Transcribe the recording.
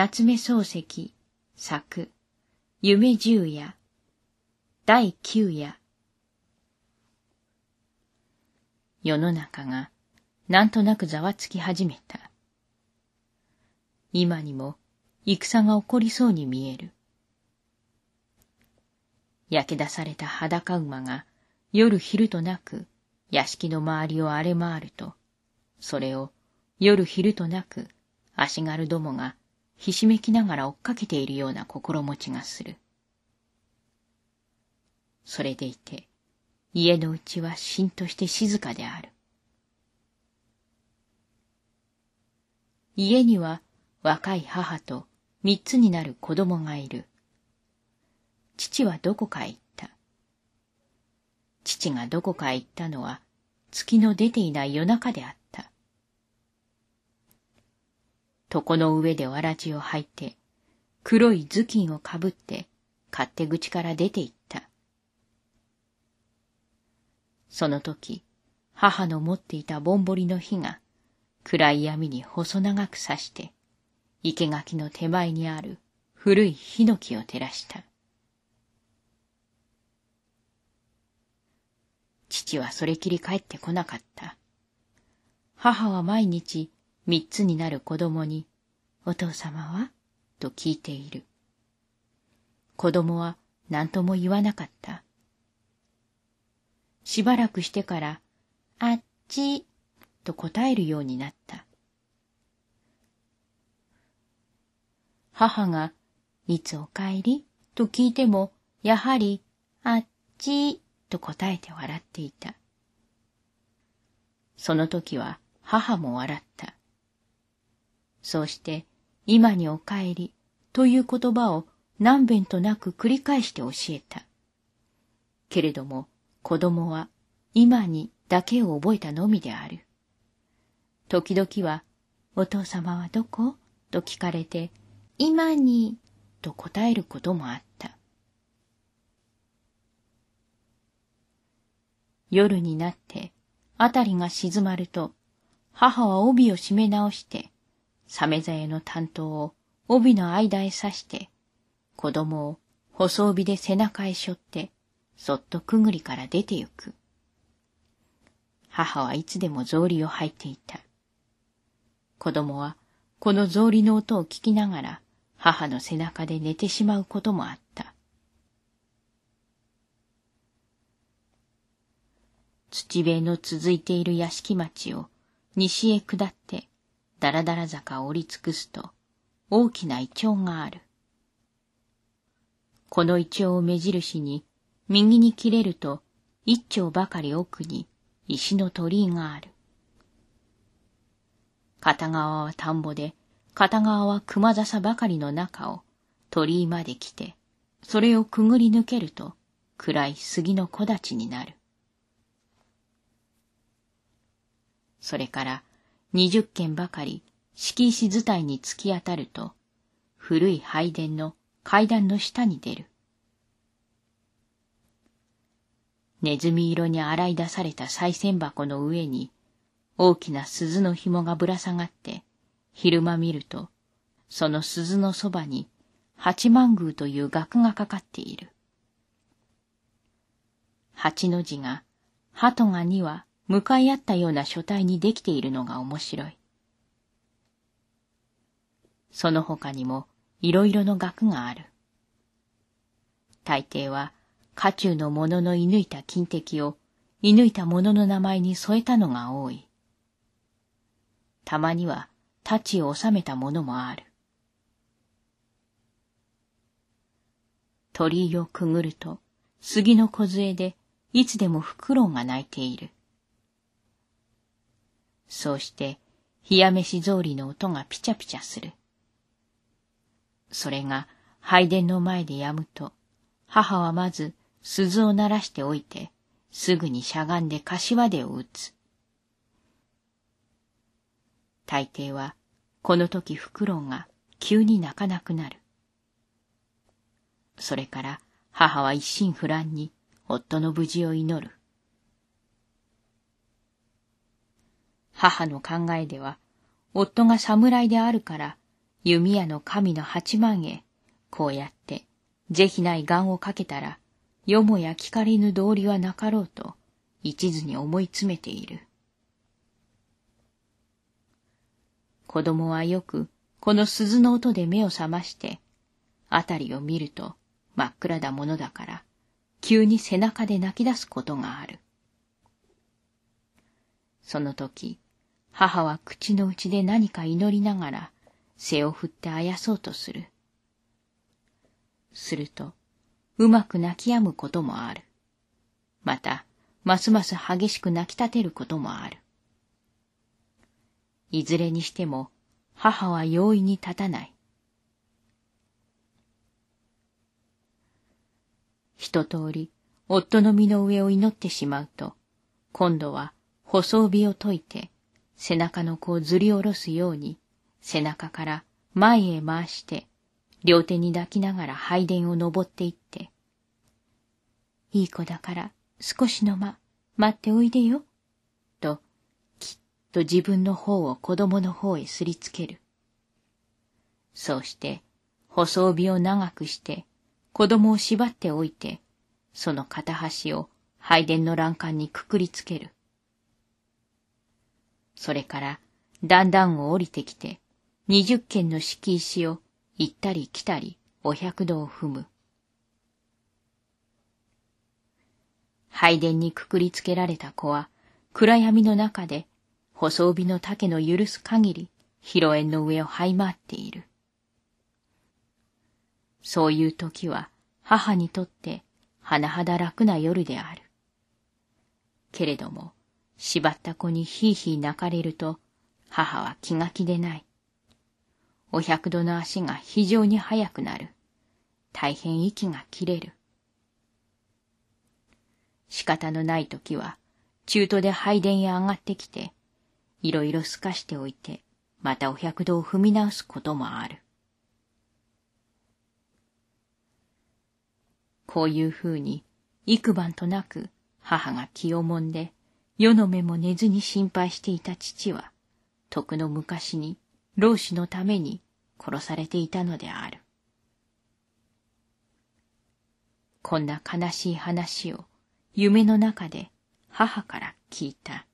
夏目漱石作夢十夜第九夜世の中がなんとなくざわつき始めた。今にも戦が起こりそうに見える。焼け出された裸馬が夜昼となく屋敷の周りを荒れ回ると、それを夜昼となく足軽どもがひしめきながら追っかけているような心持ちがする。それでいて、家のうちはしんとして静かである。家には若い母と三つになる子供がいる。父はどこかへ行った。父がどこかへ行ったのは月の出ていない夜中であった。床の上でわらじを履いて、黒い頭巾をかぶって勝手口から出て行った。その時、母の持っていたぼんぼりの火が暗い闇に細長く刺して、生垣の手前にある古いヒノキを照らした。父はそれきり帰ってこなかった。母は毎日三つになる子供に、お父様は？と聞いている。子供は何とも言わなかった。しばらくしてから、あっちと答えるようになった。母が、いつお帰り？と聞いても、やはり、あっちと答えて笑っていた。その時は母も笑った。そうして、今にお帰りという言葉を何遍となく繰り返して教えた。けれども、子供は今にだけを覚えたのみである。時々は、お父様はどこ？と聞かれて、今に、と答えることもあった。夜になって、あたりが静まると、母は帯を締め直して、サメザエの担当を帯の間へ刺して、子供を細帯で背中へ背負って、そっとくぐりから出て行く。母はいつでも草履を履いていた。子供はこの草履の音を聞きながら母の背中で寝てしまうこともあった。土塀の続いている屋敷町を西へ下ってだらだら坂を降り尽くすと大きなイチョウがある。このイチョウを目印に右に切れると一丁ばかり奥に石の鳥居がある。片側は田んぼで、片側は熊笹ばかりの中を鳥居まで来て、それをくぐり抜けると暗い杉の木立になる。それから二十軒ばかり敷石伝いに突き当たると、古い拝殿の階段の下に出る。ネズミ色に洗い出された賽銭箱の上に大きな鈴の紐がぶら下がって、昼間見ると、その鈴のそばに八幡宮という額がかかっている。八の字が、鳩が二は向かい合ったような書体にできているのが面白い。その他にもいろいろの額がある。大抵は、家中の者の射抜いた金敵を、射抜いた者の名前に添えたのが多い。たまには太刀を収めたものもある。鳥居をくぐると、杉の梢でいつでもフクロウが鳴いている。そうして、冷や飯草履の音がピチャピチャする。それが拝殿の前でやむと、母はまず鈴を鳴らしておいて、すぐにしゃがんで柏手を打つ。大抵は、この時フクロウが急に泣かなくなる。それから母は一心不乱に夫の無事を祈る。母の考えでは、夫が侍であるから、弓矢の神の八万へ、こうやって、是非ない願をかけたら、よもや聞かれぬ道理はなかろうと、一途に思い詰めている。子供はよく、この鈴の音で目を覚まして、あたりを見ると真っ暗だものだから、急に背中で泣き出すことがある。その時、母は口の内で何か祈りながら、背を振ってあやそうとする。すると、うまく泣き止むこともある。また、ますます激しく泣き立てることもある。いずれにしても、母は容易に立たない。一通り、夫の身の上を祈ってしまうと、今度は、細帯を解いて、背中の子をずり下ろすように、背中から前へ回して、両手に抱きながら拝殿を登っていって、いい子だから少しの間待っておいでよ、と、きっと自分の方を子供の方へすりつける。そうして、細帯を長くして、子供を縛っておいて、その片端を拝殿の欄干にくくりつける。それから、段々を降りてきて、二十軒の敷石を行ったり来たりお百度を踏む。拝殿にくくりつけられた子は、暗闇の中で、細帯の丈の許す限り、広縁の上を這い回っている。そういう時は、母にとって、甚だ楽な夜である。けれども、縛った子にひいひい泣かれると、母は気が気でない。お百度の足が非常に速くなる。大変息が切れる。仕方のない時は、中途で拝殿へ上がってきて、いろいろ透かしておいて、またお百度を踏み直すこともある。こういうふうに、幾晩となく母が気をもんで、世の目も寝ずに心配していた父は、徳の昔に老子のために殺されていたのである。こんな悲しい話を夢の中で母から聞いた。